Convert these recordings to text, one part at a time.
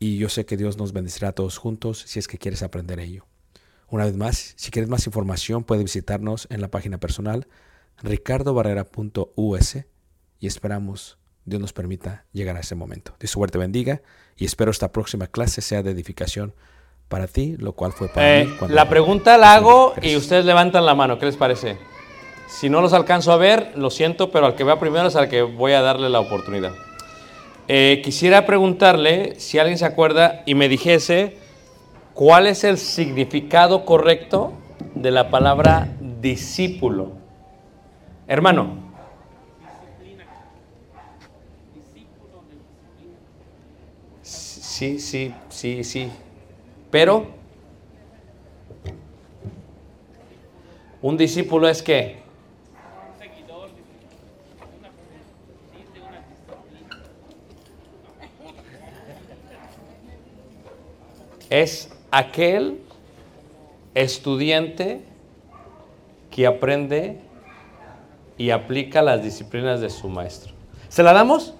y yo sé que Dios nos bendecirá a todos juntos si es que quieres aprender ello. Una vez más, si quieres más información, puedes visitarnos en la página personal ricardobarrera.us y esperamos Dios nos permita llegar a ese momento. Dios suerte bendiga y espero esta próxima clase sea de edificación para ti, lo cual fue para Eh, mí. cuando- la pregunta la hago y ustedes levantan la mano. ¿Qué les parece? Si no los alcanzo a ver, lo siento, pero al que vea primero es al que voy a darle la oportunidad. Eh, quisiera preguntarle si alguien se acuerda y me dijese cuál es el significado correcto de la palabra discípulo. Hermano. Sí, sí, sí, sí. Pero un discípulo es qué? Es aquel estudiante que aprende y aplica las disciplinas de su maestro. ¿Se la damos?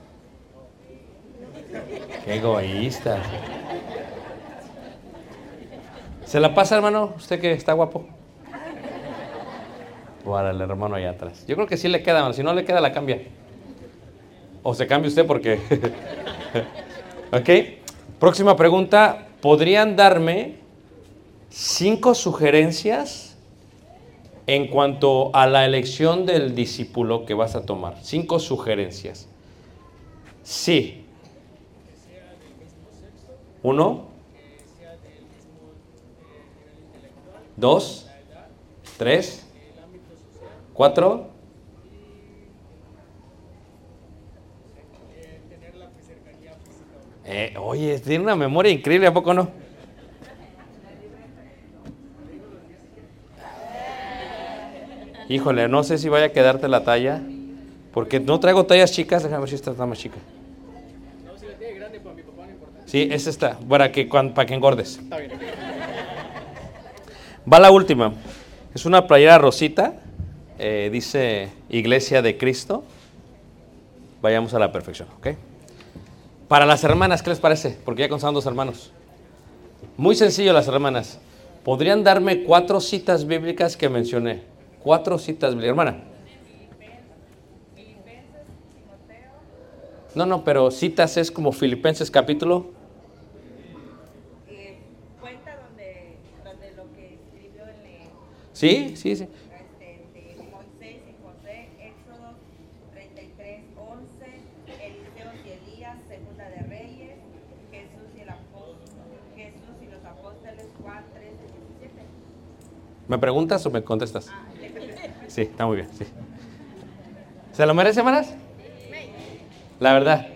Qué egoísta. ¿Se la pasa, hermano? Usted que está guapo. Para el hermano allá atrás. Yo creo que sí le queda, hermano. Si no le queda, la cambia. O se cambia usted porque. ¿Ok? Próxima pregunta. ¿Podrían darme cinco sugerencias en cuanto a la elección del discípulo que vas a tomar? Cinco sugerencias. Sí. Uno. Dos. Tres. Cuatro. Eh, oye, tiene una memoria increíble, ¿a poco no? Híjole, no sé si vaya a quedarte la talla, porque no traigo tallas chicas, déjame ver si esta está más chica. Sí, esa está, para que, para que engordes. Va la última. Es una playera rosita, eh, dice Iglesia de Cristo. Vayamos a la perfección, ¿ok? Para las hermanas, ¿qué les parece? Porque ya contaban dos hermanos. Muy sencillo las hermanas. ¿Podrían darme cuatro citas bíblicas que mencioné? Cuatro citas bíblicas. Hermana. No, no, pero citas es como Filipenses capítulo. eh, cuenta donde, donde lo que escribió el, Sí, sí, sí. este, de Moisés y José, Éxodo 33, 11, Eliseo y Elías, Segunda de Reyes, Jesús y, el apóstol, Jesús y los apóstoles, Juan 13, 17. ¿Me preguntas o me contestas? Sí, está muy bien, sí. ¿Se lo merece, hermanas? La verdad.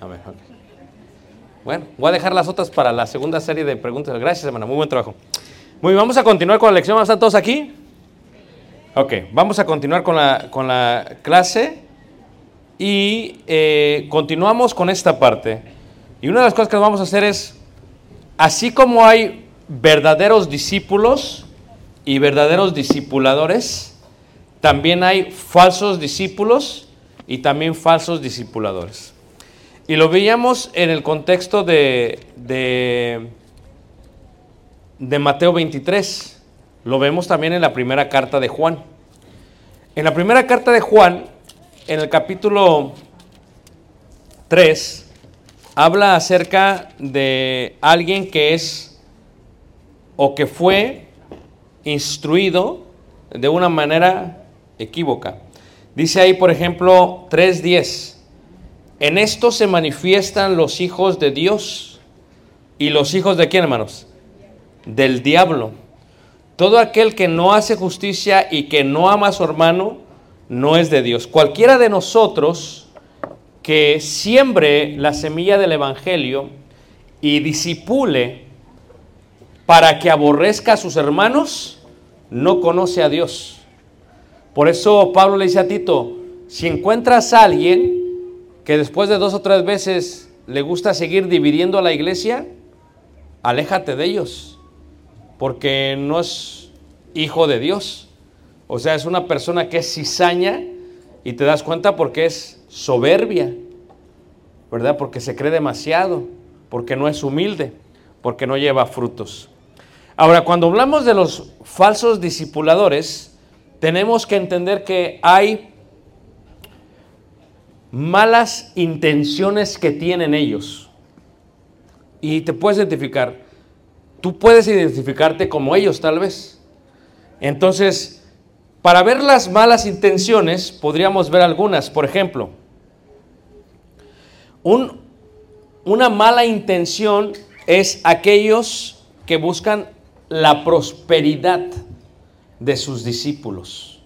A ver, ok. Bueno, voy a dejar las otras para la segunda serie de preguntas. Gracias, hermana. Muy buen trabajo. Muy bien, vamos a continuar con la lección. ¿Están todos aquí? Ok, vamos a continuar con la, con la clase y eh, continuamos con esta parte. Y una de las cosas que vamos a hacer es, así como hay verdaderos discípulos y verdaderos discipuladores, también hay falsos discípulos y también falsos discipuladores. Y lo veíamos en el contexto de, de, de Mateo 23. Lo vemos también en la primera carta de Juan. En la primera carta de Juan, en el capítulo 3, habla acerca de alguien que es o que fue instruido de una manera equívoca. Dice ahí, por ejemplo, 3.10. En esto se manifiestan los hijos de Dios. ¿Y los hijos de quién, hermanos? Del diablo. Todo aquel que no hace justicia y que no ama a su hermano, no es de Dios. Cualquiera de nosotros que siembre la semilla del Evangelio y disipule para que aborrezca a sus hermanos, no conoce a Dios. Por eso Pablo le dice a Tito, si encuentras a alguien que después de dos o tres veces le gusta seguir dividiendo a la iglesia, aléjate de ellos, porque no es hijo de Dios. O sea, es una persona que es cizaña y te das cuenta porque es soberbia, ¿verdad? Porque se cree demasiado, porque no es humilde, porque no lleva frutos. Ahora, cuando hablamos de los falsos discipuladores, tenemos que entender que hay malas intenciones que tienen ellos. Y te puedes identificar. Tú puedes identificarte como ellos tal vez. Entonces, para ver las malas intenciones, podríamos ver algunas. Por ejemplo, un- una mala intención es aquellos que buscan la prosperidad de sus discípulos,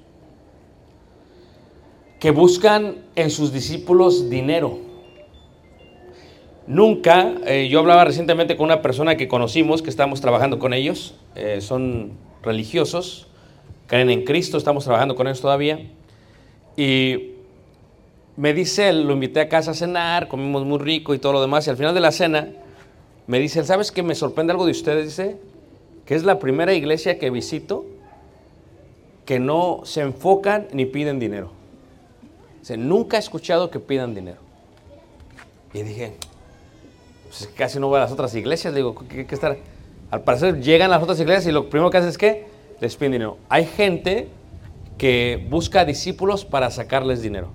que buscan en sus discípulos dinero. Nunca, eh, yo hablaba recientemente con una persona que conocimos, que estamos trabajando con ellos, eh, son religiosos, creen en Cristo, estamos trabajando con ellos todavía, y me dice, él, lo invité a casa a cenar, comimos muy rico y todo lo demás, y al final de la cena me dice, él, ¿sabes qué me sorprende algo de ustedes? Dice, que es la primera iglesia que visito que no se enfocan ni piden dinero. Dice, nunca he escuchado que pidan dinero. Y dije, pues casi no voy a las otras iglesias, le digo, ¿qué, qué estar? Al parecer llegan las otras iglesias y lo primero que hacen es que les piden dinero. Hay gente que busca discípulos para sacarles dinero.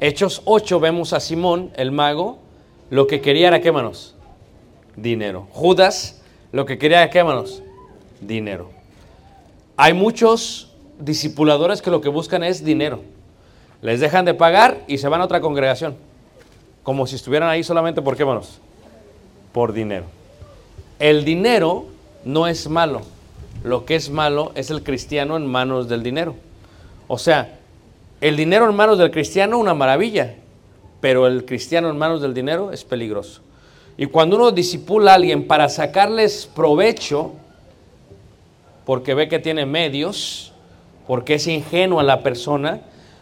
Hechos 8 vemos a Simón, el mago, lo que quería era, ¿qué manos? Dinero. Judas, lo que quería era, ¿qué manos? Dinero. Hay muchos discipuladores que lo que buscan es dinero. Les dejan de pagar y se van a otra congregación. Como si estuvieran ahí solamente por qué manos? Por dinero. El dinero no es malo. Lo que es malo es el cristiano en manos del dinero. O sea, el dinero en manos del cristiano, una maravilla, pero el cristiano en manos del dinero es peligroso. Y cuando uno disipula a alguien para sacarles provecho, porque ve que tiene medios, porque es ingenua la persona,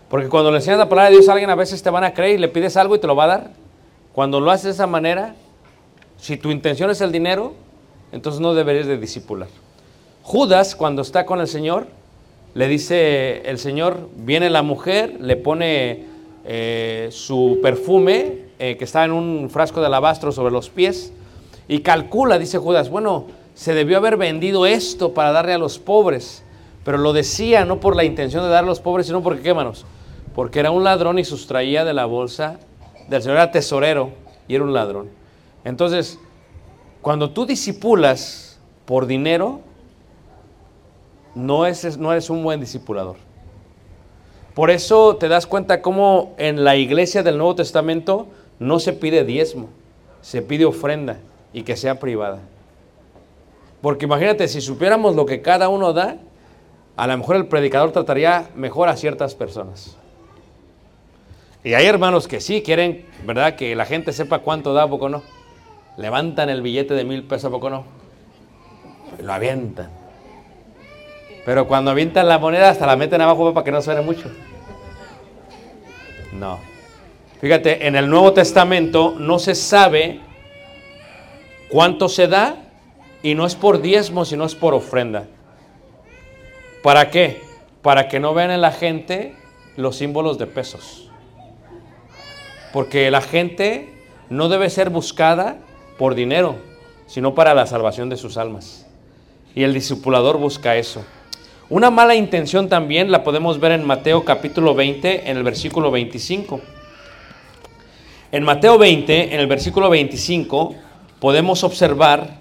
porque cuando le enseñas la palabra de Dios a alguien a veces te van a creer y le pides algo y te lo va a dar. Cuando lo haces de esa manera, si tu intención es el dinero, entonces no deberías de disipular. Judas, cuando está con el Señor, le dice el Señor, viene la mujer, le pone eh, su perfume, eh, que está en un frasco de alabastro sobre los pies, y calcula, dice Judas, bueno, se debió haber vendido esto para darle a los pobres, pero lo decía no por la intención de dar a los pobres, sino porque, ¿qué manos? Porque era un ladrón y sustraía de la bolsa del Señor, era tesorero y era un ladrón. Entonces, cuando tú disipulas por dinero, no, es, no eres un buen discipulador. Por eso te das cuenta cómo en la iglesia del Nuevo Testamento no se pide diezmo, se pide ofrenda y que sea privada. Porque imagínate, si supiéramos lo que cada uno da, a lo mejor el predicador trataría mejor a ciertas personas. Y hay hermanos que sí quieren, ¿verdad? Que la gente sepa cuánto da, ¿a poco no? Levantan el billete de mil pesos, ¿a poco no? Lo avientan. Pero cuando avientan la moneda hasta la meten abajo para que no suene mucho. No. Fíjate, en el Nuevo Testamento no se sabe cuánto se da y no es por diezmo, sino es por ofrenda. ¿Para qué? Para que no vean en la gente los símbolos de pesos. Porque la gente no debe ser buscada por dinero, sino para la salvación de sus almas. Y el discipulador busca eso. Una mala intención también la podemos ver en Mateo capítulo 20, en el versículo 25. En Mateo 20, en el versículo 25, podemos observar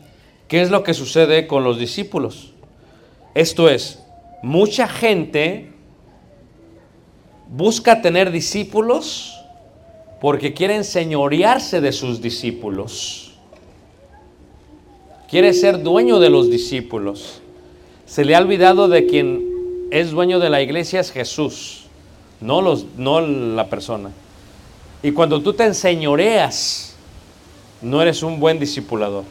qué es lo que sucede con los discípulos. Esto es, mucha gente busca tener discípulos porque quieren señorearse de sus discípulos. Quiere ser dueño de los discípulos. Se le ha olvidado de quien es dueño de la iglesia es Jesús, no, los, no la persona. Y cuando tú te enseñoreas, no eres un buen discipulador.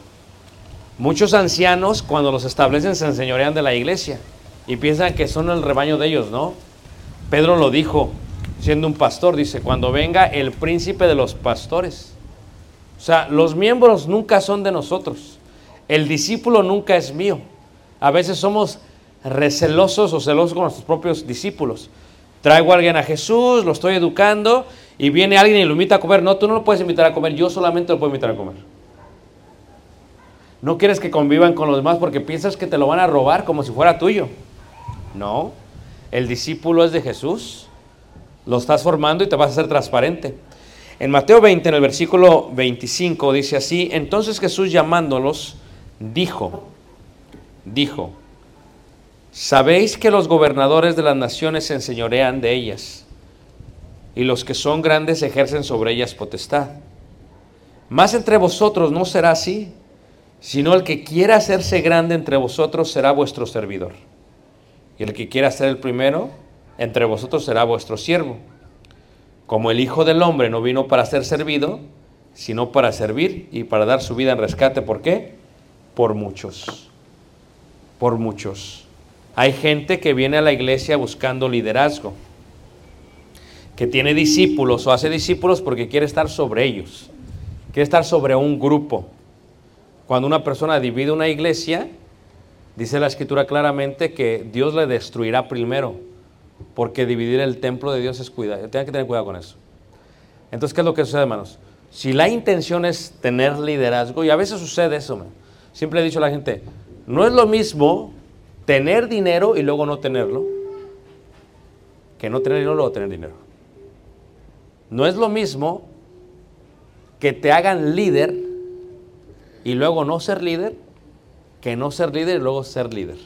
Muchos ancianos, cuando los establecen, se enseñorean de la iglesia y piensan que son el rebaño de ellos, ¿no? Pedro lo dijo, siendo un pastor, dice, cuando venga el príncipe de los pastores. O sea, los miembros nunca son de nosotros. El discípulo nunca es mío. A veces somos recelosos o celosos con nuestros propios discípulos. Traigo a alguien a Jesús, lo estoy educando y viene alguien y lo invita a comer. No, tú no lo puedes invitar a comer, yo solamente lo puedo invitar a comer. No quieres que convivan con los demás porque piensas que te lo van a robar como si fuera tuyo. No, el discípulo es de Jesús. Lo estás formando y te vas a hacer transparente. En Mateo 20, en el versículo 25, dice así, entonces Jesús llamándolos, dijo, dijo, sabéis que los gobernadores de las naciones se enseñorean de ellas, y los que son grandes ejercen sobre ellas potestad. Más entre vosotros no será así, sino el que quiera hacerse grande entre vosotros será vuestro servidor. Y el que quiera ser el primero entre vosotros será vuestro siervo. Como el Hijo del Hombre no vino para ser servido, sino para servir y para dar su vida en rescate. ¿Por qué? Por muchos. Por muchos. Hay gente que viene a la iglesia buscando liderazgo, que tiene discípulos o hace discípulos porque quiere estar sobre ellos, quiere estar sobre un grupo. Cuando una persona divide una iglesia, dice la escritura claramente que Dios le destruirá primero, porque dividir el templo de Dios es cuidado. Tienen que tener cuidado con eso. Entonces, ¿qué es lo que sucede, hermanos? Si la intención es tener liderazgo, y a veces sucede eso, man. siempre he dicho a la gente, no es lo mismo tener dinero y luego no tenerlo, que no tener dinero y luego tener dinero. No es lo mismo que te hagan líder y luego no ser líder, que no ser líder y luego ser líder.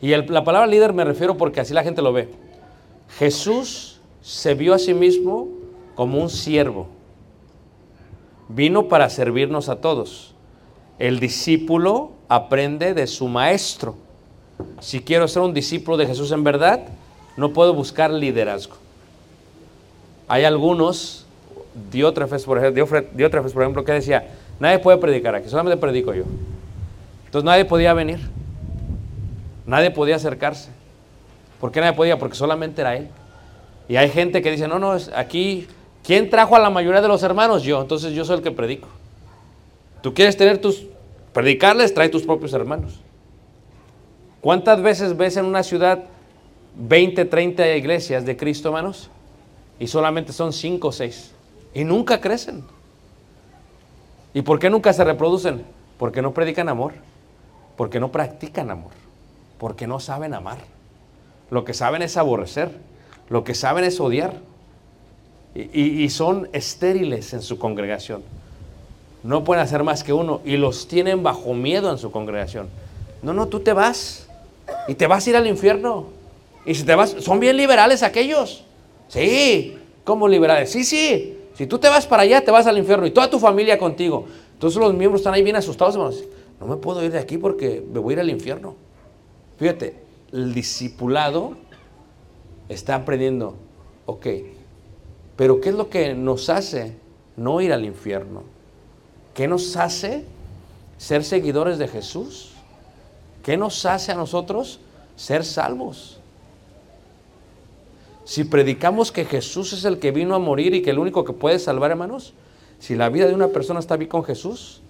Y la palabra líder me refiero porque así la gente lo ve. Jesús se vio a sí mismo como un siervo. Vino para servirnos a todos. El discípulo aprende de su maestro. Si quiero ser un discípulo de Jesús en verdad, no puedo buscar liderazgo. Hay algunos, Diótrefes, por ejemplo, Diótrefes, por ejemplo, que decía, nadie puede predicar aquí, solamente predico yo. Entonces nadie podía venir, nadie podía acercarse. ¿Por qué nadie podía? Porque solamente era él. Y hay gente que dice, no, no, aquí, ¿quién trajo a la mayoría de los hermanos? Yo, entonces yo soy el que predico. Tú quieres tener tus, predicarles, trae tus propios hermanos. ¿Cuántas veces ves en una ciudad 20, 30 iglesias de Cristo, hermanos? Y solamente son 5 o 6. Y nunca crecen. ¿Y por qué nunca se reproducen? Porque no predican amor. Porque no practican amor. Porque no saben amar. Lo que saben es aborrecer. Lo que saben es odiar. Y, y- y son estériles en su congregación. No pueden hacer más que uno. Y los tienen bajo miedo en su congregación. No, no, tú te vas. Y te vas a ir al infierno. Y si te vas, son bien liberales aquellos. Sí, ¿cómo liberales? Sí, sí. Si tú te vas para allá, te vas al infierno y toda tu familia contigo. Entonces los miembros están ahí bien asustados. No me puedo ir de aquí porque me voy a ir al infierno. Fíjate, el discipulado está aprendiendo, ok, pero ¿qué es lo que nos hace no ir al infierno? ¿Qué nos hace ser seguidores de Jesús? ¿Qué nos hace a nosotros ser salvos? Si predicamos que Jesús es el que vino a morir y que el único que puede salvar, hermanos, si la vida de una persona está bien con Jesús,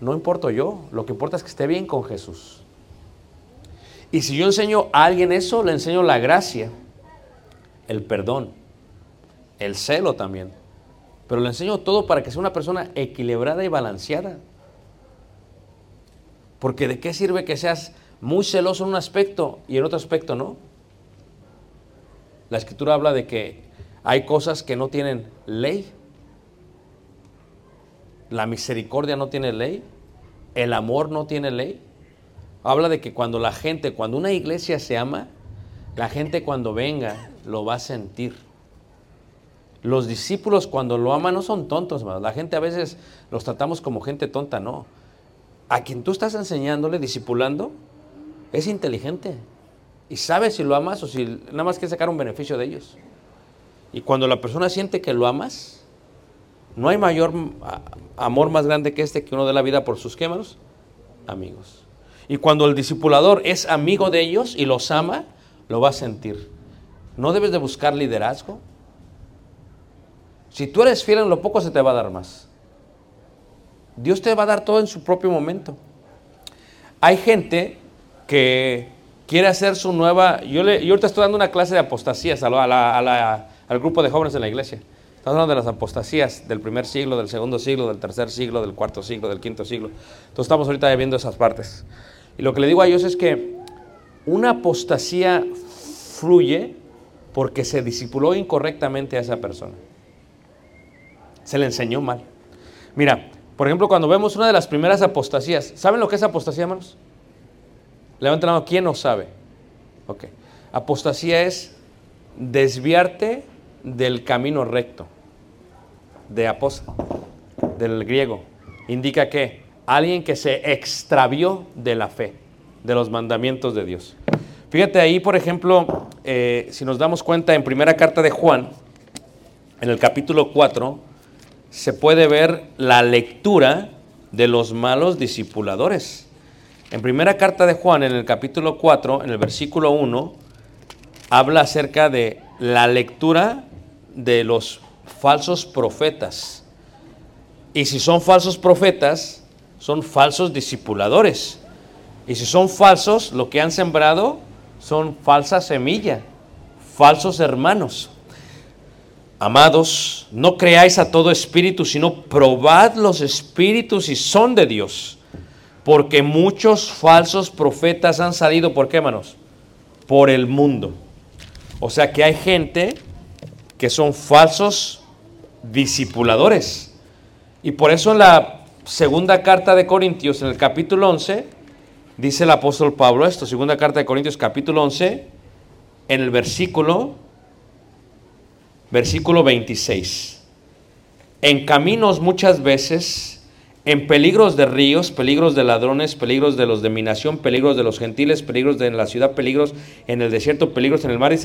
no importo yo, lo que importa es que esté bien con Jesús. Y si yo enseño a alguien eso, le enseño la gracia, el perdón, el celo también. Pero le enseño todo para que sea una persona equilibrada y balanceada. Porque de qué sirve que seas muy celoso en un aspecto y en otro aspecto no. La escritura habla de que hay cosas que no tienen ley. La misericordia no tiene ley. El amor no tiene ley. Habla de que cuando la gente, cuando una iglesia se ama, la gente cuando venga lo va a sentir. Los discípulos cuando lo aman no son tontos. La gente a veces los tratamos como gente tonta, no. A quien tú estás enseñándole, discipulando, es inteligente. Y sabe si lo amas o si nada más que sacar un beneficio de ellos. Y cuando la persona siente que lo amas, no hay mayor amor más grande que este que uno de la vida por sus quemados amigos. Y cuando el discipulador es amigo de ellos y los ama, lo va a sentir. No debes de buscar liderazgo. Si tú eres fiel en lo poco, se te va a dar más. Dios te va a dar todo en su propio momento. Hay gente que quiere hacer su nueva... Yo, le, yo ahorita estoy dando una clase de apostasías a al grupo de jóvenes en la iglesia. Estamos hablando de las apostasías del primer siglo, del segundo siglo, del tercer siglo, del cuarto siglo, del quinto siglo. Entonces estamos ahorita viendo esas partes. Y lo que le digo a ellos es que una apostasía fluye porque se discipuló incorrectamente a esa persona. Se le enseñó mal. Mira, por ejemplo, cuando vemos una de las primeras apostasías, ¿saben lo que es apostasía, hermanos? Levanten la mano, ¿quién no sabe? Ok. Apostasía es desviarte del camino recto. De apos, del griego. Indica que alguien que se extravió de la fe, de los mandamientos de Dios. Fíjate ahí, por ejemplo, eh, si nos damos cuenta en primera carta de Juan, en el capítulo 4, se puede ver la lectura de los malos discipuladores. En primera carta de Juan, en el capítulo 4, en el versículo 1, habla acerca de la lectura de los falsos profetas. Y si son falsos profetas, son falsos discipuladores. Y si son falsos, lo que han sembrado son falsa semilla, falsos hermanos. Amados, no creáis a todo espíritu, sino probad los espíritus y son de Dios. Porque muchos falsos profetas han salido, ¿por qué, hermanos? Por el mundo. O sea que hay gente que son falsos discipuladores. Y por eso en la segunda carta de Corintios, en el capítulo 11, dice el apóstol Pablo esto, segunda carta de Corintios capítulo 11, en el versículo, versículo 26. En caminos muchas veces, en peligros de ríos, peligros de ladrones, peligros de los de mi nación, peligros de los gentiles, peligros de la ciudad, peligros en el desierto, peligros en el mar,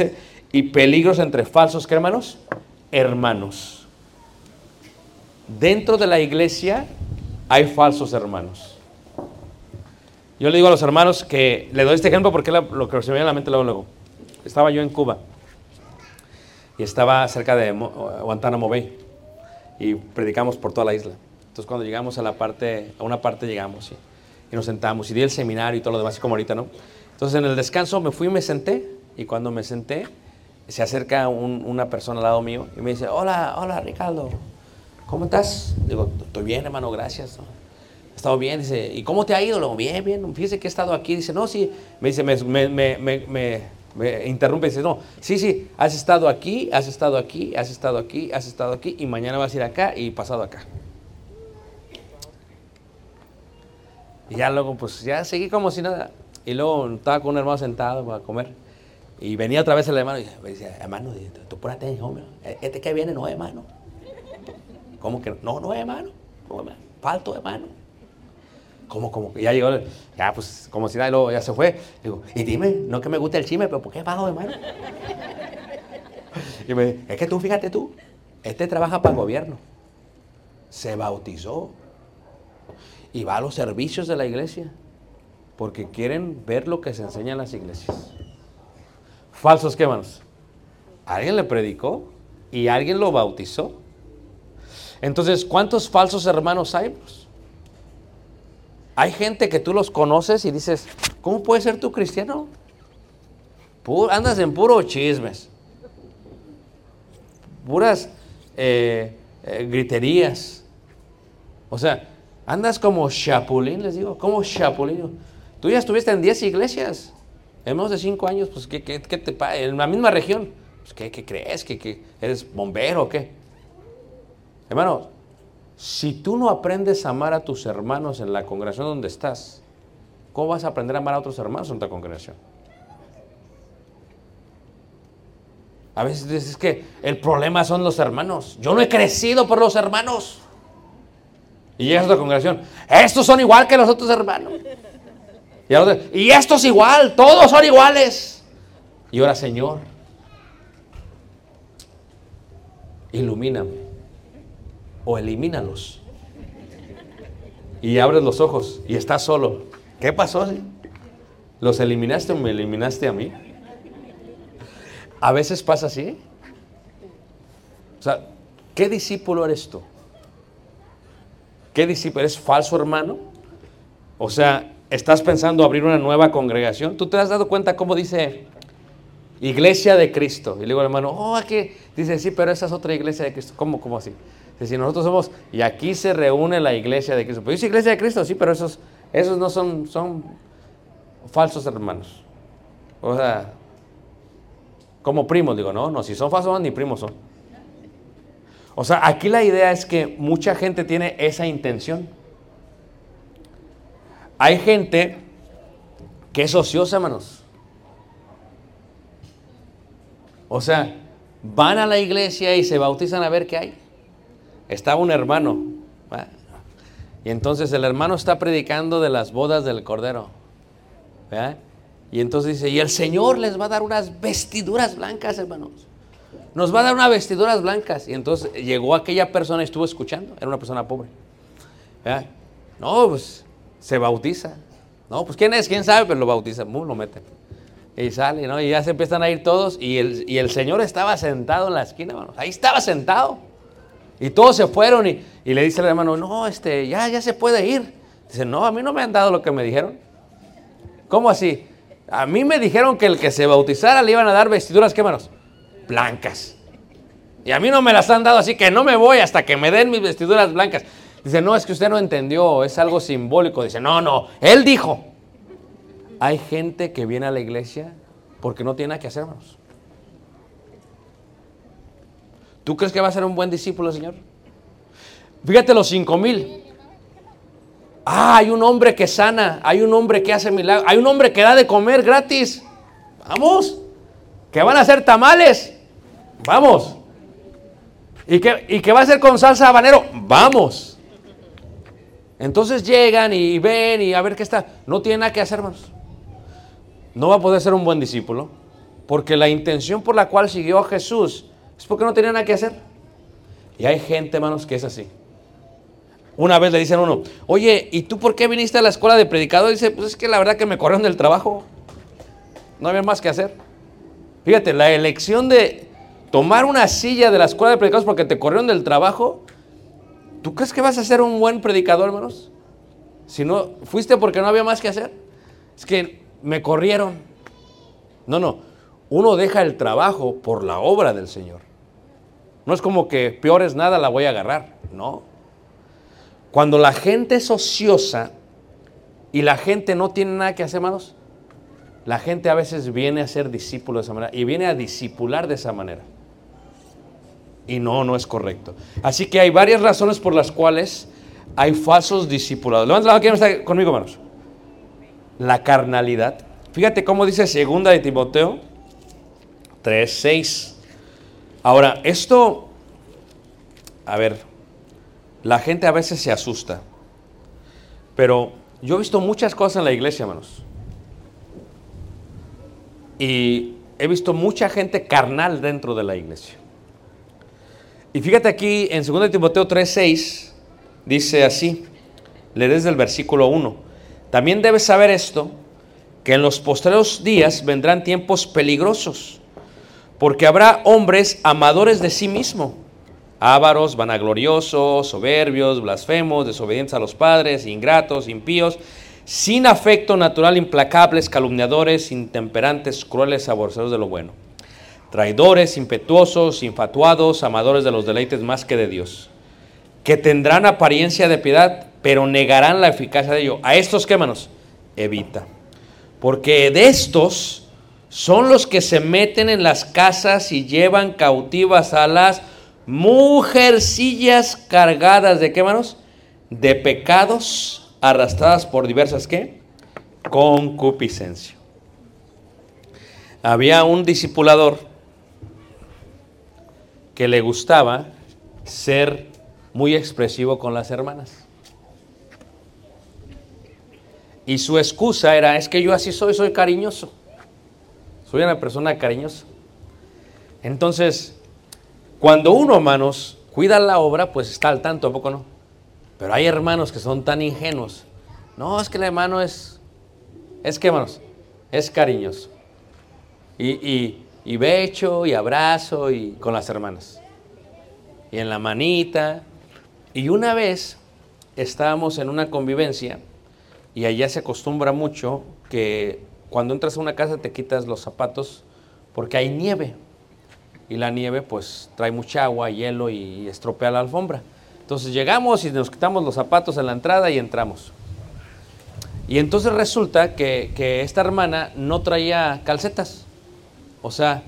y peligros entre falsos, ¿qué hermanos? Hermanos. Dentro de la iglesia hay falsos hermanos. Yo le digo a los hermanos que le doy este ejemplo porque lo que se me viene a la mente luego, luego. Estaba yo en Cuba y estaba cerca de Mo- Guantánamo Bay y predicamos por toda la isla. Entonces cuando llegamos a la parte, a una parte llegamos y, y nos sentamos y di el seminario y todo lo demás, así como ahorita, ¿no? Entonces en el descanso me fui y me senté y cuando me senté se acerca un- una persona al lado mío y me dice, hola, hola Ricardo, ¿cómo estás? Digo, estoy bien hermano, gracias. He estado bien, dice, ¿y cómo te ha ido? Digo, bien, bien, fíjese que he estado aquí. Dice, no, sí, me dice, me, me- interrumpe, dice, no, sí, sí, has estado aquí, has estado aquí, has estado aquí, has estado aquí, y mañana vas a ir acá y pasado acá. Y ya luego, pues ya seguí como si nada. Y luego estaba con un hermano sentado para comer. Y venía otra vez el hermano y me decía, hermano, tú ahí, hombre. Este que viene no es hermano. ¿Cómo que no? No, es hermano. No hermano. Falto hermano. ¿Cómo? Ya llegó, ya pues como si nada, y luego ya se fue. Digo, y dime, no que me guste el chisme, pero ¿por qué bajo hermano? Y me dice, es que tú, fíjate tú, este trabaja para el gobierno. Se bautizó. Y va a los servicios de la iglesia. Porque quieren ver lo que se enseña en las iglesias. Falsos qué, hermanos. Alguien le predicó y alguien lo bautizó. Entonces, ¿cuántos falsos hermanos hay? Pues, hay gente que tú los conoces y dices, ¿cómo puedes ser tú cristiano? Andas en puro chismes. Puras eh, eh, griterías. O sea, andas como chapulín, les digo, como chapulín. Tú ya estuviste en 10 iglesias. En menos de 5 años, pues, ¿qué, qué, qué te pasa? En la misma región. Pues, ¿qué, crees? ¿Que, que eres bombero o qué? Hermano, si tú no aprendes a amar a tus hermanos en la congregación donde estás, ¿cómo vas a aprender a amar a otros hermanos en otra congregación? A veces dices que el problema son los hermanos. Yo no he crecido por los hermanos. Y llegas a otra congregación. Estos son igual que los otros hermanos. Y, ahora, y estos igual, todos son iguales. Y ahora, Señor, ilumíname o elimínalos. Y abres los ojos y estás solo. ¿Qué pasó? ¿Los eliminaste o me eliminaste a mí? A veces pasa así. O sea, ¿qué discípulo eres tú? ¿Qué discípulo? ¿Eres falso hermano? O sea, ¿estás pensando abrir una nueva congregación? ¿Tú te has dado cuenta cómo dice Iglesia de Cristo? Y le digo al hermano, oh, aquí. Dice, sí, pero esa es otra iglesia de Cristo. ¿Cómo, cómo así? Dice, si nosotros somos, y aquí se reúne la iglesia de Cristo. Pero dice iglesia de Cristo, sí, pero esos, esos no son, son falsos hermanos. O sea, como primos, digo, no, no, si son falsos, ni primos son. O sea, aquí la idea es que mucha gente tiene esa intención. Hay gente que es ociosa, hermanos. O sea, van a la iglesia y se bautizan a ver qué hay. Estaba un hermano. ¿va? Y entonces el hermano está predicando de las bodas del Cordero. ¿verdad? Y entonces dice, y el Señor les va a dar unas vestiduras blancas, hermanos. Nos va a dar unas vestiduras blancas. Y entonces llegó aquella persona y estuvo escuchando. Era una persona pobre. ¿verdad? No, pues se bautiza. No, pues ¿quién es? ¿Quién sabe? Pero lo bautiza. Mum, lo meten. Y sale, ¿no? Y ya se empiezan a ir todos. Y el, y el Señor estaba sentado en la esquina, hermanos. Ahí estaba sentado. Y todos se fueron y, le dice al hermano, no, este, ya, ya se puede ir. Dice, no, a mí no me han dado lo que me dijeron. ¿Cómo así? A mí me dijeron que el que se bautizara le iban a dar vestiduras, ¿qué manos? Blancas. Y a mí no me las han dado, así que no me voy hasta que me den mis vestiduras blancas. Dice, no, es que usted no entendió, es algo simbólico. Dice, no, no, él dijo. Hay gente que viene a la iglesia porque no tiene nada que hacer, hermanos. ¿Tú crees que va a ser un buen discípulo, Señor? Fíjate los cinco mil. Ah, hay un hombre que sana, hay un hombre que hace milagros, hay un hombre que da de comer gratis. Vamos, que van a hacer tamales. Vamos. ¿Y que, y que va a ser con salsa habanero. Vamos. Entonces llegan y ven y a ver qué está. No tiene nada que hacer, hermanos. No va a poder ser un buen discípulo. Porque la intención por la cual siguió a Jesús es porque no tenía nada que hacer. Y hay gente, hermanos, que es así. Una vez le dicen a uno, oye, ¿y tú por qué viniste a la escuela de predicador? dice, pues es que la verdad que me corrieron del trabajo. No había más que hacer. Fíjate, la elección de tomar una silla de la escuela de predicadores porque te corrieron del trabajo, ¿tú crees que vas a ser un buen predicador, hermanos? Si no, fuiste porque no había más que hacer. Es que me corrieron. No, no. Uno deja el trabajo por la obra del Señor. No es como que peor es nada, la voy a agarrar. No. Cuando la gente es ociosa y la gente no tiene nada que hacer, hermanos, la gente a veces viene a ser discípulo de esa manera y viene a discipular de esa manera. Y no, no es correcto. Así que hay varias razones por las cuales hay falsos discipulados. Levanta la mano, ¿quién está conmigo, hermanos? La carnalidad. Fíjate cómo dice segunda de Timoteo 3:6. Ahora, esto, a ver, la gente a veces se asusta, pero yo he visto muchas cosas en la iglesia, hermanos. Y he visto mucha gente carnal dentro de la iglesia. Y fíjate aquí en 2 Timoteo 3:6 dice así, le desde el versículo 1. También debes saber esto, que en los postreros días vendrán tiempos peligrosos, porque habrá hombres amadores de sí mismo, ávaros, vanagloriosos, soberbios, blasfemos, desobedientes a los padres, ingratos, impíos, sin afecto natural, implacables, calumniadores, intemperantes, crueles, aborrecedores de lo bueno, traidores, impetuosos, infatuados, amadores de los deleites más que de Dios, que tendrán apariencia de piedad, pero negarán la eficacia de ello. A estos, ¿qué manos? Evita. Porque de estos son los que se meten en las casas y llevan cautivas a las mujercillas cargadas de qué manos? De pecados arrastradas por diversas qué? Concupiscencia. Había un discipulador que le gustaba ser muy expresivo con las hermanas. Y su excusa era, es que yo así soy, soy cariñoso. Soy una persona cariñosa. Entonces, cuando uno, hermanos, cuida la obra, pues está al tanto, ¿a poco no? Pero hay hermanos que son tan ingenuos. No, es que el hermano es, es que, hermanos, es cariñoso. Y, y, y becho y abrazo y con las hermanas. Y en la manita. Y una vez estábamos en una convivencia y allá se acostumbra mucho que cuando entras a una casa te quitas los zapatos porque hay nieve. Y la nieve pues trae mucha agua, hielo y estropea la alfombra. Entonces llegamos y nos quitamos los zapatos en la entrada y entramos. Y entonces resulta que, que esta hermana no traía calcetas. O sea,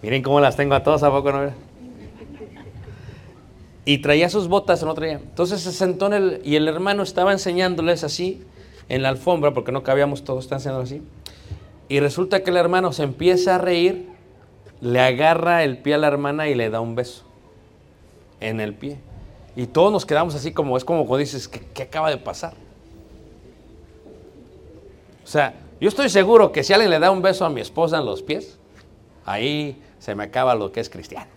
miren cómo las tengo a todas, ¿a poco no? Y traía sus botas o no traía. Entonces se sentó en el, y el hermano estaba enseñándoles así en la alfombra, porque no cabíamos todos, está enseñando así. Y resulta que el hermano se empieza a reír, le agarra el pie a la hermana y le da un beso en el pie. Y todos nos quedamos así como, es como cuando dices, ¿qué, qué acaba de pasar? O sea, yo estoy seguro que si alguien le da un beso a mi esposa en los pies, ahí se me acaba lo que es cristiano.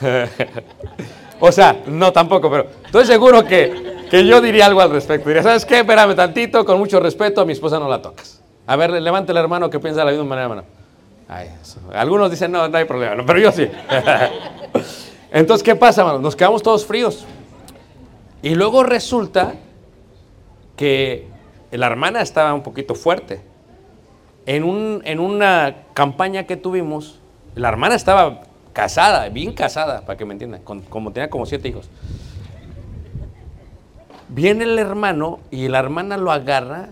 o sea, no tampoco, pero estoy seguro que, que yo diría algo al respecto. Diría, ¿sabes qué? Espérame tantito, con mucho respeto, a mi esposa no la tocas. A ver, levante el hermano que piensa de la misma manera, hermano. Ay. Algunos dicen, no, no hay problema, pero yo sí. Entonces, ¿qué pasa, hermano? Nos quedamos todos fríos. Y luego resulta que la hermana estaba un poquito fuerte. En, un, en una campaña que tuvimos, la hermana estaba casada, bien casada, para que me entiendan, como tenía como siete hijos. Viene el hermano y la hermana lo agarra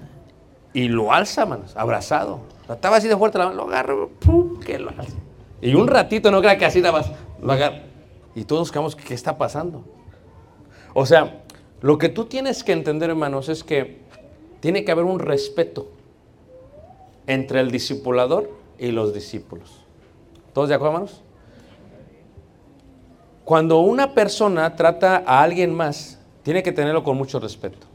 y lo alza, manos, abrazado. Estaba así de fuerte, lo agarra, pum, que lo alza. Y un ratito, no crea que así nada más lo agarra. Y todos buscamos qué está pasando. O sea, lo que tú tienes que entender, hermanos, es que tiene que haber un respeto entre el discipulador y los discípulos. ¿Todos de acuerdo, hermanos? Cuando una persona trata a alguien más, tiene que tenerlo con mucho respeto.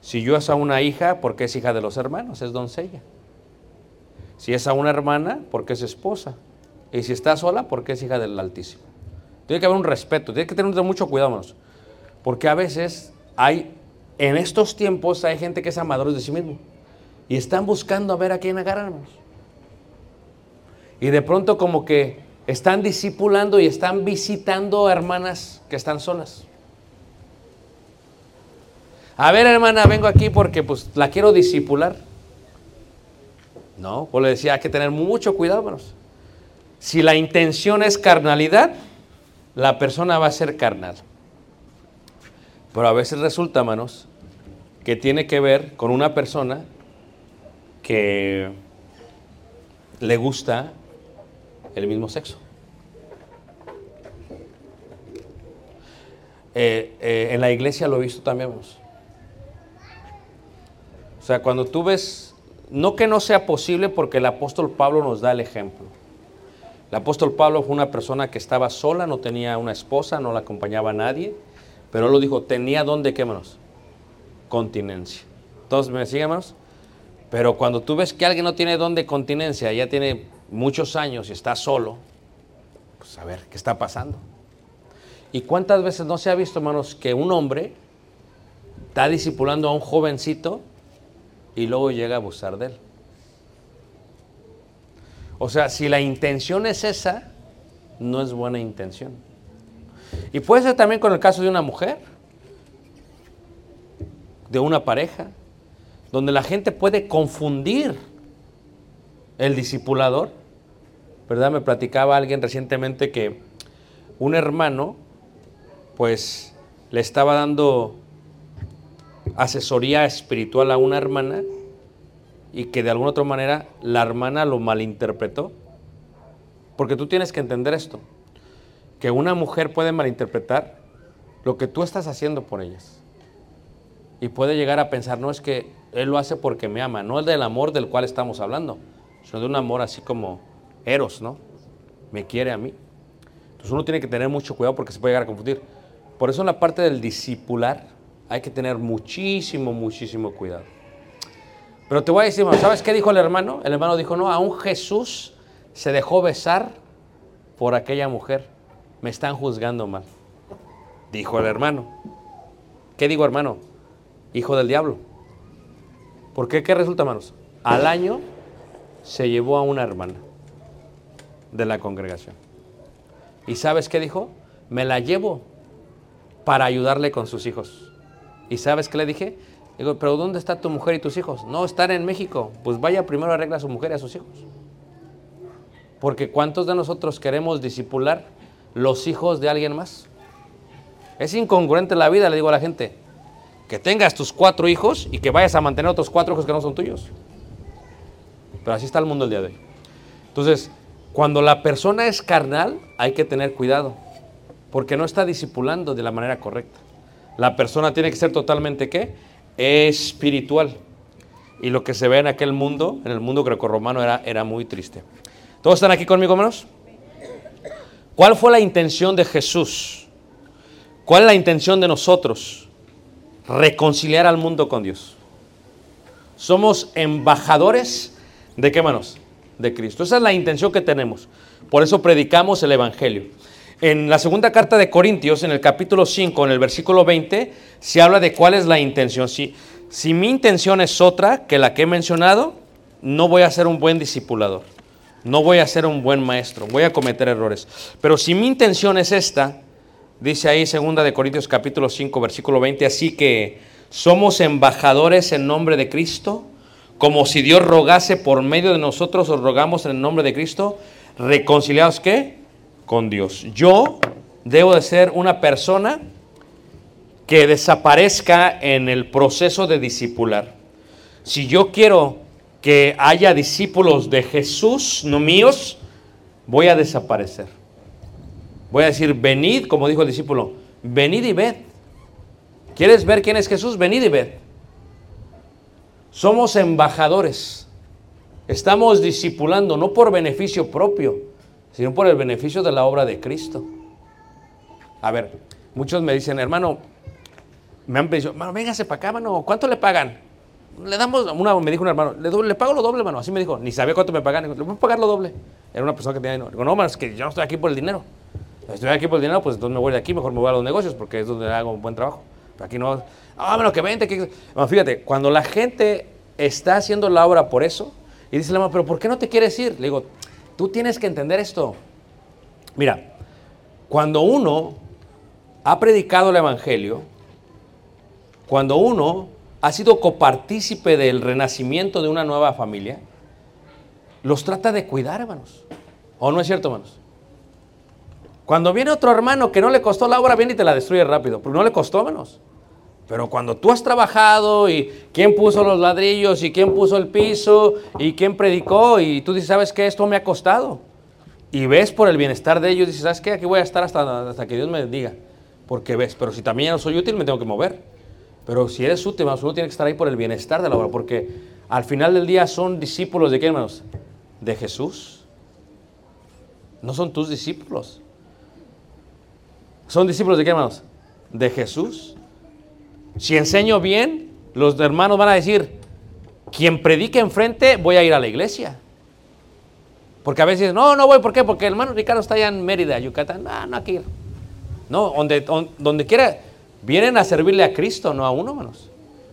Si yo es a una hija, porque es hija de los hermanos, es doncella. Si es a una hermana, porque es esposa. Y si está sola, porque es hija del Altísimo. Tiene que haber un respeto, tiene que tener mucho cuidado. Porque a veces hay, en estos tiempos, hay gente que es amadores de sí mismo. Y están buscando a ver a quién agarran, hermanos. Y de pronto como que están discipulando y están visitando a hermanas que están solas. A ver, hermana, vengo aquí porque pues la quiero discipular. No, pues le decía, hay que tener mucho cuidado, hermanos. Si la intención es carnalidad, la persona va a ser carnal. Pero a veces resulta, hermanos, que tiene que ver con una persona que le gusta el mismo sexo. Eh, eh, en la iglesia lo he visto también. hermanos. O sea, cuando tú ves, no que no sea posible porque el apóstol Pablo nos da el ejemplo. El apóstol Pablo fue una persona que estaba sola, no tenía una esposa, no la acompañaba a nadie, pero él lo dijo, tenía donde, ¿qué? Continencia. Todos me siguen, hermanos. Pero cuando tú ves que alguien no tiene don de continencia, ya tiene muchos años y está solo, pues a ver, ¿qué está pasando? ¿Y cuántas veces no se ha visto, hermanos, que un hombre está discipulando a un jovencito y luego llega a abusar de él? O sea, si la intención es esa, no es buena intención. Y puede ser también con el caso de una mujer, de una pareja, donde la gente puede confundir el discipulador. ¿Verdad? Me platicaba alguien recientemente que un hermano, pues, le estaba dando asesoría espiritual a una hermana y que de alguna otra manera la hermana lo malinterpretó. Porque tú tienes que entender esto, que una mujer puede malinterpretar lo que tú estás haciendo por ellas. Y puede llegar a pensar, no es que él lo hace porque me ama, no es del amor del cual estamos hablando, sino de un amor así como eros, ¿no? Me quiere a mí. Entonces uno tiene que tener mucho cuidado porque se puede llegar a confundir. Por eso en la parte del discipular hay que tener muchísimo, muchísimo cuidado. Pero te voy a decir, ¿sabes qué dijo el hermano? El hermano dijo, no, aún Jesús se dejó besar por aquella mujer. Me están juzgando mal. Dijo el hermano. ¿Qué digo, hermano? Hijo del diablo. ¿Por qué? ¿Qué resulta, hermanos? Al año se llevó a una hermana de la congregación. ¿Y sabes qué dijo? Me la llevo para ayudarle con sus hijos. ¿Y sabes qué le dije? Digo, pero ¿dónde está tu mujer y tus hijos? No, están en México. Pues vaya primero arregla a su mujer y a sus hijos. Porque ¿cuántos de nosotros queremos disipular los hijos de alguien más? Es incongruente la vida, le digo a la gente. Que tengas tus cuatro hijos y que vayas a mantener otros cuatro hijos que no son tuyos. Pero así está el mundo el día de hoy. Entonces, cuando la persona es carnal, hay que tener cuidado. Porque no está discipulando de la manera correcta. La persona tiene que ser totalmente, ¿qué? Espiritual. Y lo que se ve en aquel mundo, en el mundo grecorromano, era, era muy triste. ¿Todos están aquí conmigo, hermanos? ¿Cuál fue la intención de Jesús? ¿Cuál es la intención de nosotros? Reconciliar al mundo con Dios. Somos embajadores de qué, hermanos? De Cristo. Esa es la intención que tenemos. Por eso predicamos el Evangelio. En la segunda carta de Corintios, en el capítulo 5, en el versículo 20, se habla de cuál es la intención. Si, si mi intención es otra que la que he mencionado, no voy a ser un buen discipulador. No voy a ser un buen maestro, voy a cometer errores. Pero si mi intención es esta, dice ahí segunda de Corintios capítulo 5 versículo 20, así que somos embajadores en nombre de Cristo, como si Dios rogase por medio de nosotros, os rogamos en el nombre de Cristo, reconciliados qué? Con Dios. Yo debo de ser una persona que desaparezca en el proceso de discipular. Si yo quiero que haya discípulos de Jesús, no míos, voy a desaparecer. Voy a decir, venid, como dijo el discípulo, venid y ved. ¿Quieres ver quién es Jesús? Venid y ved. Somos embajadores. Estamos discipulando, no por beneficio propio, sino por el beneficio de la obra de Cristo. A ver, muchos me dicen, hermano, me han pedido, hermano, véngase para acá, hermano, ¿cuánto le pagan? Le damos, una, me dijo un hermano, le, pago lo doble, hermano. Así me dijo, ni sabía cuánto me pagan. Le voy a pagar lo doble. Era una persona que tenía dinero. Digo, no, hermano, es que yo no estoy aquí por el dinero. Estoy aquí por el dinero, pues entonces me voy de aquí, mejor me voy a los negocios, porque es donde hago un buen trabajo. Aquí no, ah, bueno, que vente. Que... Bueno, fíjate, cuando la gente está haciendo la obra por eso, y dice la hermano, pero ¿por qué no te quieres ir? Le digo, tú tienes que entender esto. Mira, cuando uno ha predicado el Evangelio, cuando uno ha sido copartícipe del renacimiento de una nueva familia, los trata de cuidar, hermanos. ¿O no es cierto, hermanos? Cuando viene otro hermano que no le costó la obra, viene y te la destruye rápido, porque no le costó, hermanos. Pero cuando tú has trabajado y quién puso los ladrillos y quién puso el piso y quién predicó y tú dices, ¿sabes qué? Esto me ha costado. Y ves por el bienestar de ellos, dices, ¿sabes qué? Aquí voy a estar hasta, hasta que Dios me diga. Porque ves, pero si también no soy útil, me tengo que mover. Pero si eres útil, hermanos, uno tiene que estar ahí por el bienestar de la obra, porque al final del día son discípulos de qué, hermanos? De Jesús. No son tus discípulos. ¿Son discípulos de qué, hermanos? De Jesús. Si enseño bien, los hermanos van a decir, quien predique enfrente, voy a ir a la iglesia. Porque a veces, no, no voy, ¿por qué? Porque el hermano Ricardo está allá en Mérida, Yucatán. No, no aquí. No, donde, don- donde quiera, vienen a servirle a Cristo, no a uno, hermanos.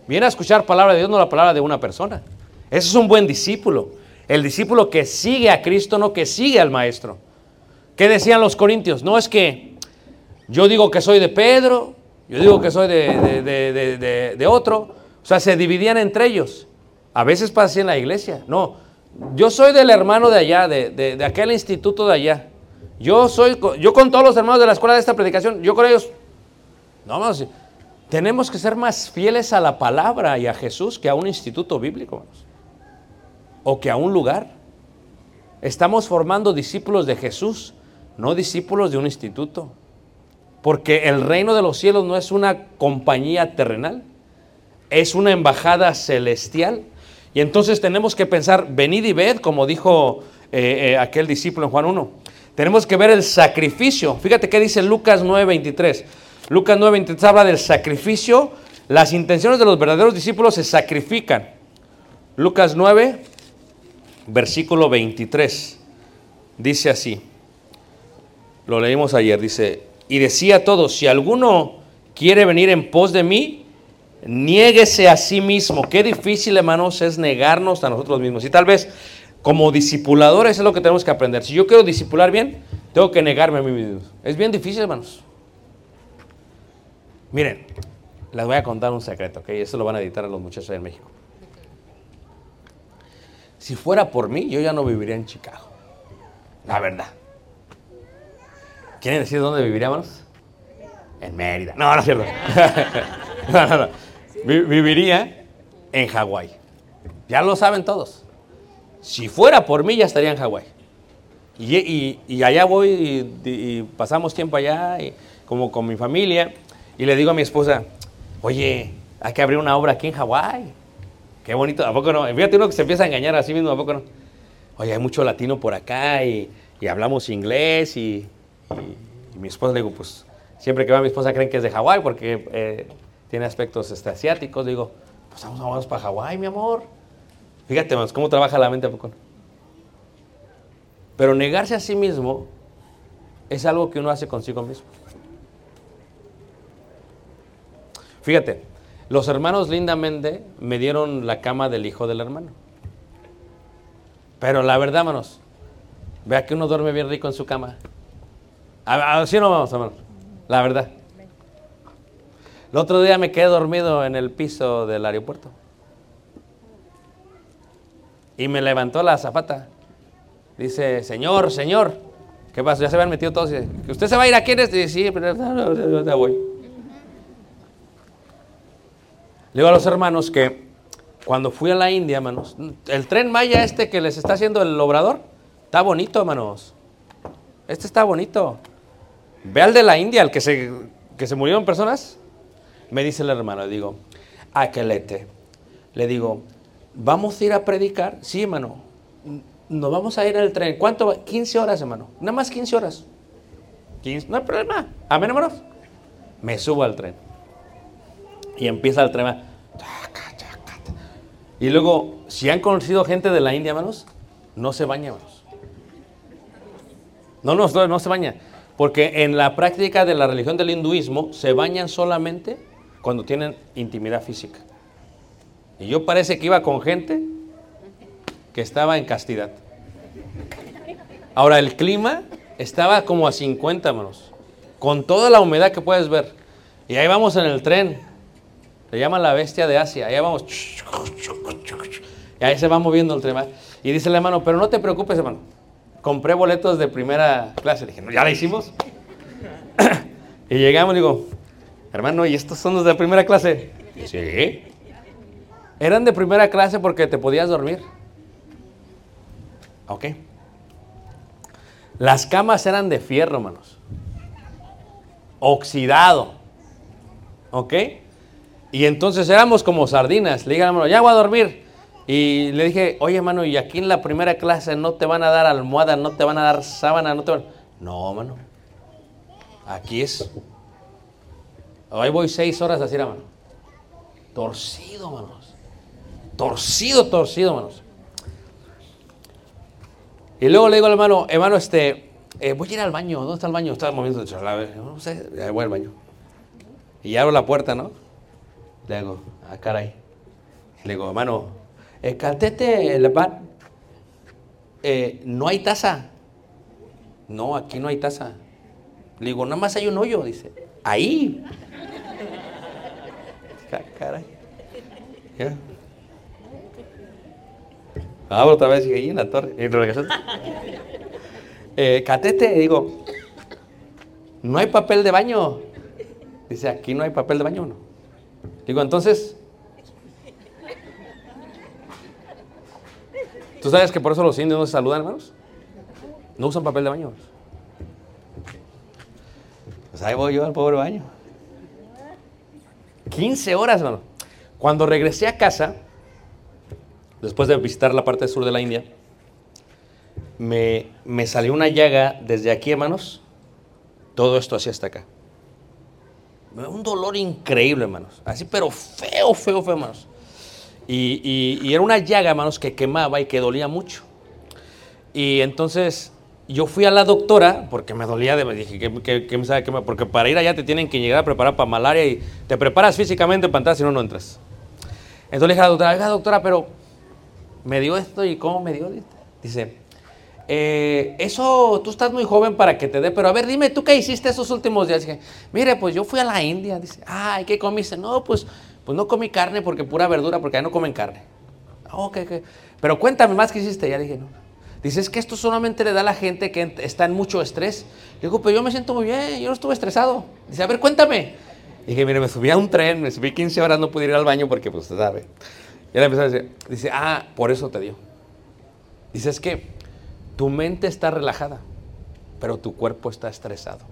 Vienen a escuchar palabra de Dios, no la palabra de una persona. Ese es un buen discípulo. El discípulo que sigue a Cristo, no que sigue al Maestro. ¿Qué decían los corintios? No es que yo digo que soy de Pedro, yo digo que soy de, de- de- otro. O sea, se dividían entre ellos. A veces pasa así en la iglesia. No, yo soy del hermano de allá, de, aquel instituto de allá. Yo soy, yo con todos los hermanos de la escuela de esta predicación, yo con ellos. No, hermanos, tenemos que ser más fieles a la palabra y a Jesús que a un instituto bíblico. O que a un lugar. Estamos formando discípulos de Jesús, no discípulos de un instituto. Porque el reino de los cielos no es una compañía terrenal, es una embajada celestial. Y entonces tenemos que pensar, venid y ved, como dijo eh, eh, aquel discípulo en Juan 1. Tenemos que ver el sacrificio. Fíjate qué dice Lucas 9:23. Lucas 9:23 habla del sacrificio. Las intenciones de los verdaderos discípulos se sacrifican. Lucas 9, versículo 23. Dice así. Lo leímos ayer. Dice, y decía a todos, si alguno quiere venir en pos de mí, niéguese a sí mismo. Qué difícil, hermanos, es negarnos a nosotros mismos. Y tal vez como discipuladores es lo que tenemos que aprender. Si yo quiero discipular bien, tengo que negarme a mí mismo. Es bien difícil, hermanos. Miren, les voy a contar un secreto, ¿ok? Esto lo van a editar a los muchachos en México. Si fuera por mí, yo ya no viviría en Chicago. La verdad. ¿Quieren decir dónde viviríamos? En Mérida. No, no es cierto. no, no, no. Vi- viviría en Hawái. Ya lo saben todos. Si fuera por mí, ya estaría en Hawái. Y, allá voy y, pasamos tiempo allá, como con mi familia. Y le digo a mi esposa, oye, hay que abrir una obra aquí en Hawái. Qué bonito, ¿a poco no? Fíjate uno que se empieza a engañar a sí mismo, ¿a poco no? Oye, hay mucho latino por acá y hablamos inglés y, y- mi esposa le digo, pues siempre que va mi esposa creen que es de Hawái porque eh, tiene aspectos este, asiáticos. Le digo, pues vamos, vamos para Hawái, mi amor. Fíjate, más cómo trabaja la mente. Pero negarse a sí mismo es algo que uno hace consigo mismo. Fíjate, los hermanos lindamente me dieron la cama del hijo del hermano. Pero la verdad, hermanos, vea que uno duerme bien rico en su cama. A- a- ¿Sí o no vamos, hermanos? La verdad. El otro día me quedé dormido en el piso del aeropuerto. Y me levantó la zapata. Dice, señor, señor. ¿Qué pasa? Ya se habían metido todos. dice, ¿Usted se va a ir aquí? Dice, sí, pero no, no, voy. Le digo a los hermanos que cuando fui a la India, hermanos, el tren Maya este que les está haciendo el obrador, está bonito, hermanos. este está bonito. Ve al de la India, al que se, que se murieron personas. Me dice el hermano, le digo, aquelete. Le digo, ¿vamos a ir a predicar? Sí, hermano. Nos vamos a ir el tren. ¿Cuánto? va? 15 horas, hermano. Nada más 15 horas. 15, no hay problema. Amén, hermanos. Me subo al tren. Y empieza el tren. Y luego, si han conocido gente de la India, hermanos, no se baña, hermanos. No, no, no, no se baña. Porque en la práctica de la religión del hinduismo se bañan solamente cuando tienen intimidad física. Y yo parece que iba con gente que estaba en castidad. Ahora, el clima estaba como a 50 hermanos, con toda la humedad que puedes ver. Y ahí vamos en el tren. Le llaman la bestia de Asia. Ahí vamos. Y ahí se va moviendo el tren. Y dice el hermano, pero no te preocupes, hermano. Compré boletos de primera clase. Le dije, ¿no, ¿ya la hicimos? y llegamos digo, hermano, ¿y estos son los de primera clase? Sí. Eran de primera clase porque te podías dormir. Ok. Las camas eran de fierro, hermanos. Oxidado. ¿Ok? Y entonces éramos como sardinas. Le dije, hermano, ya voy a dormir. Y le dije, oye, hermano, y aquí en la primera clase no te van a dar almohada, no te van a dar sábana, no te van. No, hermano. Aquí es. Ahí voy seis horas así, hermano. Torcido, hermanos. Torcido, torcido, hermanos. Y luego le digo al hermano, hermano, este, eh, voy a ir al baño. ¿Dónde está el baño? Estaba moviendo el. No sé, voy al baño. Y abro la puerta, ¿no? Le digo, ah, caray. Le digo, hermano, eh, cantete el. Eh, no hay taza. No, aquí no hay taza. Le digo, nada más hay un hoyo, dice. Ahí. Ca- Caray. Abro otra vez ahí en la torre. Eh, catete, digo, no hay papel de baño. Dice, aquí no hay papel de baño, ¿no? Digo, entonces, ¿tú sabes que por eso los indios no se saludan, hermanos? No usan papel de baño. Pues ahí voy yo al pobre baño. 15 horas, hermano. Cuando regresé a casa, después de visitar la parte sur de la India, me, me salió una llaga desde aquí, hermanos. Todo esto así hasta acá. Un dolor increíble, hermanos. Así, pero feo, feo, feo, hermanos. Y, y- era una llaga, hermanos, que quemaba y que dolía mucho. Y entonces yo fui a la doctora porque me dolía de. Dije, ¿qué, qué- qué me sabe qué me-?" Porque para ir allá te tienen que llegar a preparar para malaria y te preparas físicamente para entrar, si no, no entras. Entonces le dije a la doctora, oiga, doctora, pero me dio esto y cómo me dio. Dice, "Eh, eso tú estás muy joven para que te dé, pero a ver, dime, ¿tú qué hiciste esos últimos días? Dije, mire, pues yo fui a la India. Dice, ay, ¿qué comiste? No, pues, pues no comí carne porque pura verdura, porque ahí no comen carne. "Ah, Ok, ok. Pero cuéntame más qué hiciste. Ya dije, no. Dice, es que esto solamente le da a la gente que está en mucho estrés. Le digo, pero yo me siento muy bien, yo no estuve estresado. Dice, a ver, cuéntame. Dije, mire, me subí a un tren, me subí 15 horas, no pude ir al baño porque, pues, usted sabe. Y él empezó a decir, dice, ah, por eso te dio. Dice, es que tu mente está relajada, pero tu cuerpo está estresado.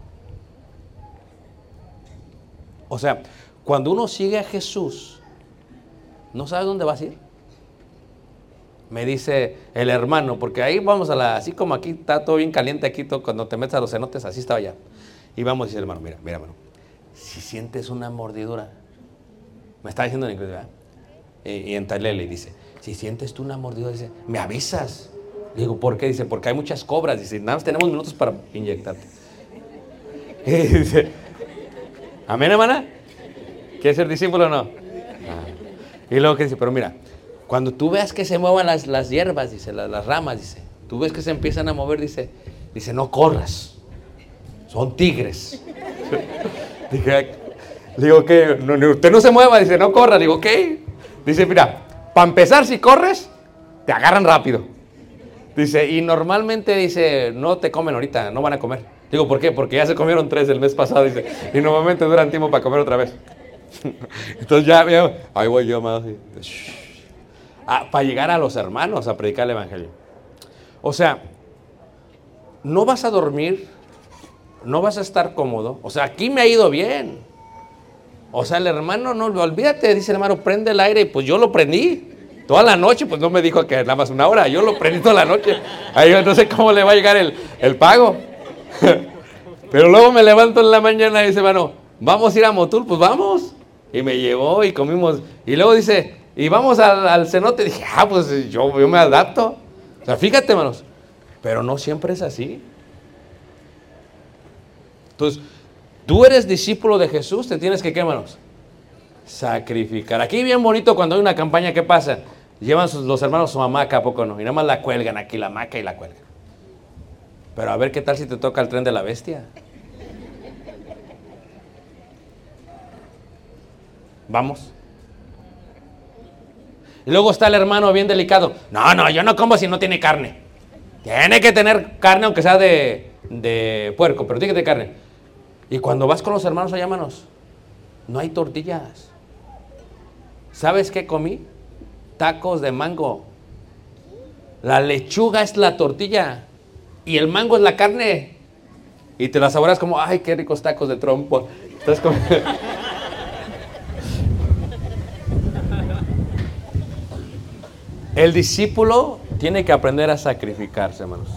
O sea, cuando uno sigue a Jesús, ¿no sabes dónde vas a ir? Me dice el hermano, porque ahí vamos a la, así como aquí está todo bien caliente, aquí todo, cuando te metes a los cenotes, así estaba allá. Y vamos, dice hermano, mira, mira, hermano, si sientes una mordidura, me está diciendo en inglés, ¿verdad? Y, y en Talele dice, si sientes tú una mordidura, dice, me avisas. Digo, ¿por qué? Dice, porque hay muchas cobras. Dice, nada más tenemos minutos para inyectarte. Y dice, amén, hermana. ¿Quieres ser discípulo o no? Ah. Y luego que dice, pero mira, cuando tú veas que se muevan las, las hierbas, dice, las, las ramas, dice, tú ves que se empiezan a mover, dice, dice, no corras, son tigres. Dije, digo, ¿qué? No, usted no se mueva, dice, no corra. Digo, ¿qué? Dice, mira, para empezar, si corres, te agarran rápido. Dice, y normalmente dice, no te comen ahorita, no van a comer. Digo, ¿por qué? Porque ya se comieron tres el mes pasado, dice, y normalmente duran tiempo para comer otra vez. Entonces ya, ya, ahí voy yo shh. Ah, para llegar a los hermanos a predicar el evangelio. O sea, no vas a dormir, no vas a estar cómodo. O sea, aquí me ha ido bien. O sea, el hermano, no, olvídate, dice hermano, prende el aire y pues yo lo prendí. Toda la noche, pues no me dijo que nada más una hora, yo lo prendí toda la noche. Ahí yo no sé cómo le va a llegar el, el pago. Pero luego me levanto en la mañana y dice, hermano, vamos a ir a Motul, pues vamos. Y me llevó y comimos. Y luego dice, y vamos al, cenote. dije, ah, pues yo, yo me adapto. O sea, fíjate, hermanos. Pero no siempre es así. Entonces, tú eres discípulo de Jesús, te tienes que, ¿qué, hermanos? Sacrificar. Aquí bien bonito cuando hay una campaña, ¿qué pasa? Llevan los hermanos su hamaca, ¿a poco no? Y nada más la cuelgan aquí, la hamaca y la cuelgan. Pero a ver qué tal si te toca el tren de la bestia. Vamos. Y luego está el hermano bien delicado. No, no, yo no como si no tiene carne. Tiene que tener carne, aunque sea de, de puerco, pero tiene que tener carne. Y cuando vas con los hermanos allá, manos, no hay tortillas. ¿Sabes qué comí? Tacos de mango. La lechuga es la tortilla y el mango es la carne. Y te la saboreas como, ay, qué ricos tacos de trompo. Entonces, como- El discípulo tiene que aprender a sacrificarse, hermanos.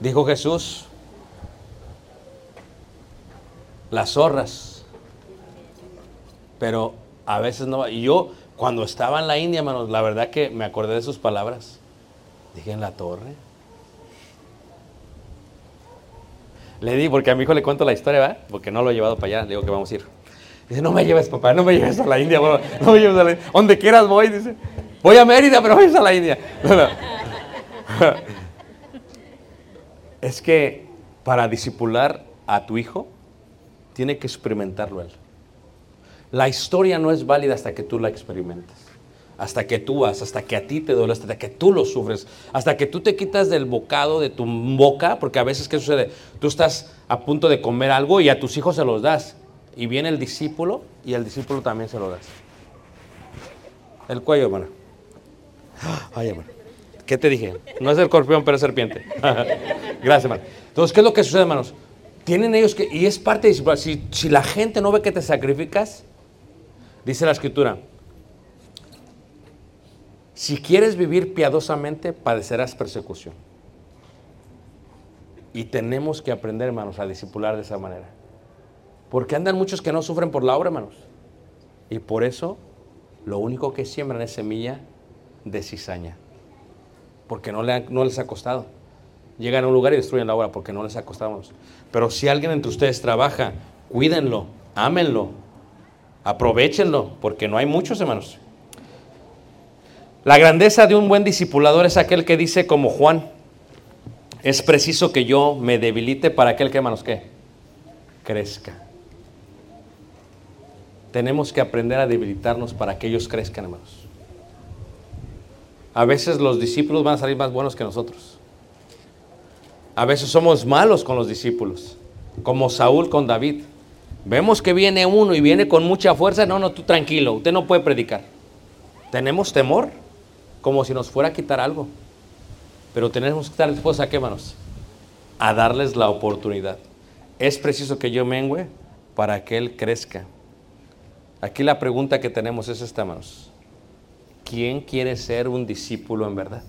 Dijo Jesús, las zorras, pero a veces no. Y yo, cuando estaba en la India, hermanos, la verdad que me acordé de sus palabras. Dije en la torre. Le di, porque a mi hijo le cuento la historia, ¿verdad? Porque no lo he llevado para allá, le digo que vamos a ir. Dice, no me lleves, papá, no me lleves a la India, no me lleves a la India. Donde quieras voy, dice. Voy a Mérida, pero voy a la India. No. Es que para disipular a tu hijo, tiene que experimentarlo él. La historia no es válida hasta que tú la experimentes. Hasta que tú vas, hasta que a ti te duele, hasta que tú lo sufres, hasta que tú te quitas del bocado de tu boca, porque a veces, ¿qué sucede? Tú estás a punto de comer algo y a tus hijos se los das. Y viene el discípulo y el discípulo también se lo das. El cuello, hermano. Ay, hermano. ¿Qué te dije? No es el escorpión, pero es serpiente. Gracias, hermano. Entonces, ¿qué es lo que sucede, hermanos? Tienen ellos que, y es parte de. Si, si la gente no ve que te sacrificas, dice la escritura, si quieres vivir piadosamente, padecerás persecución. Y tenemos que aprender, hermanos, a discipular de esa manera. Porque andan muchos que no sufren por la obra, hermanos. Y por eso, lo único que siembran es semilla de cizaña. Porque no, le no les ha costado. Llegan a un lugar y destruyen la obra porque no les ha costado. hermanos. Pero si alguien entre ustedes trabaja, cuídenlo, ámenlo, aprovechenlo, porque no hay muchos, hermanos. La grandeza de un buen discipulador es aquel que dice como Juan, es preciso que yo me debilite para aquel que, hermanos, que crezca. Tenemos que aprender a debilitarnos para que ellos crezcan, hermanos. A veces los discípulos van a salir más buenos que nosotros. A veces somos malos con los discípulos, como Saúl con David. Vemos que viene uno y viene con mucha fuerza. No, no, tú tranquilo, usted no puede predicar. Tenemos temor, como si nos fuera a quitar algo. Pero tenemos que estar dispuestos a qué, hermanos? A darles la oportunidad. Es preciso que yo mengüe para que él crezca. Aquí la pregunta que tenemos es esta, hermanos. ¿Quién quiere ser un discípulo en verdad?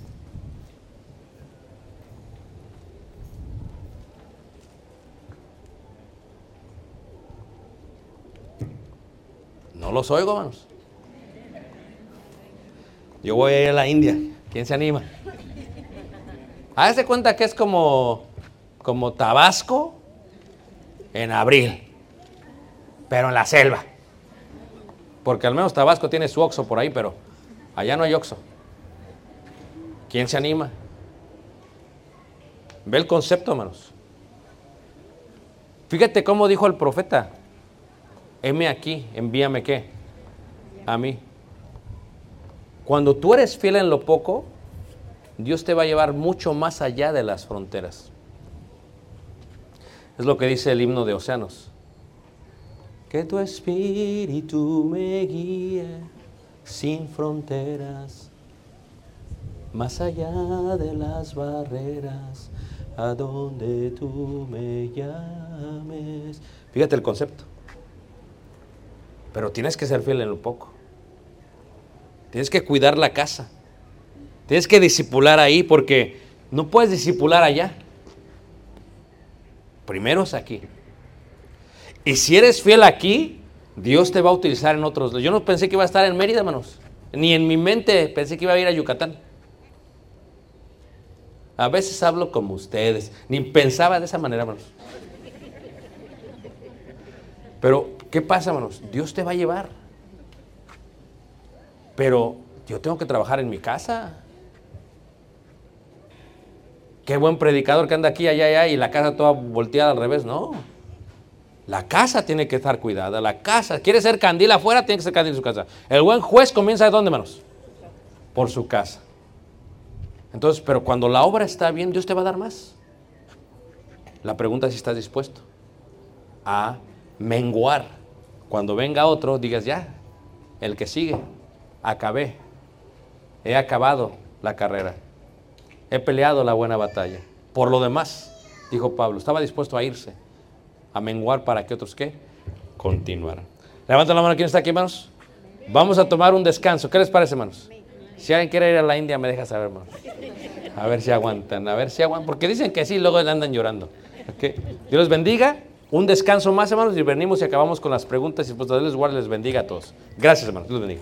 No los oigo, hermanos. Yo voy a ir a la India. ¿Quién se anima? Hágase cuenta que es como, como Tabasco en abril, pero en la selva. Porque al menos Tabasco tiene su oxo por ahí, pero allá no hay oxo. ¿Quién se anima? Ve el concepto, hermanos. Fíjate cómo dijo el profeta. Heme aquí, envíame qué? A mí. Cuando tú eres fiel en lo poco, Dios te va a llevar mucho más allá de las fronteras. Es lo que dice el himno de Océanos. Que tu espíritu me guíe sin fronteras. más allá de las barreras, a donde tú me llames. Fíjate el concepto. Pero tienes que ser fiel en lo poco. Tienes que cuidar la casa. Tienes que disipular ahí porque no puedes disipular allá. Primero es aquí. Y si eres fiel aquí, Dios te va a utilizar en otros. Yo no pensé que iba a estar en Mérida, hermanos. Ni en mi mente pensé que iba a ir a Yucatán. A veces hablo como ustedes. Ni pensaba de esa manera, hermanos. Pero, ¿qué pasa, hermanos? Dios te va a llevar. Pero yo tengo que trabajar en mi casa. Qué buen predicador que anda aquí, allá, allá, y la casa toda volteada al revés. No. La casa tiene que estar cuidada. La casa, quiere ser candil afuera, tiene que ser candil en su casa. El buen juez comienza de dónde, hermanos? Por su casa. Entonces, pero cuando la obra está bien, Dios te va a dar más. La pregunta es si estás dispuesto a menguar. Cuando venga otro, digas ya, el que sigue, acabé. He acabado la carrera. He peleado la buena batalla. Por lo demás, dijo Pablo, estaba dispuesto a irse, a menguar para que otros qué? Continuaran. Levanta la mano, ¿quién está aquí, hermanos? Vamos a tomar un descanso. ¿Qué les parece, hermanos? Si alguien quiere ir a la India, me deja saber, hermanos. A ver si aguantan, a ver si aguantan. Porque dicen que sí, luego andan llorando. ¿Ok? Dios les bendiga. Un descanso más, hermanos, y venimos y acabamos con las preguntas. Y pues Dios les guarde, les bendiga a todos. Gracias, hermanos. Dios bendiga.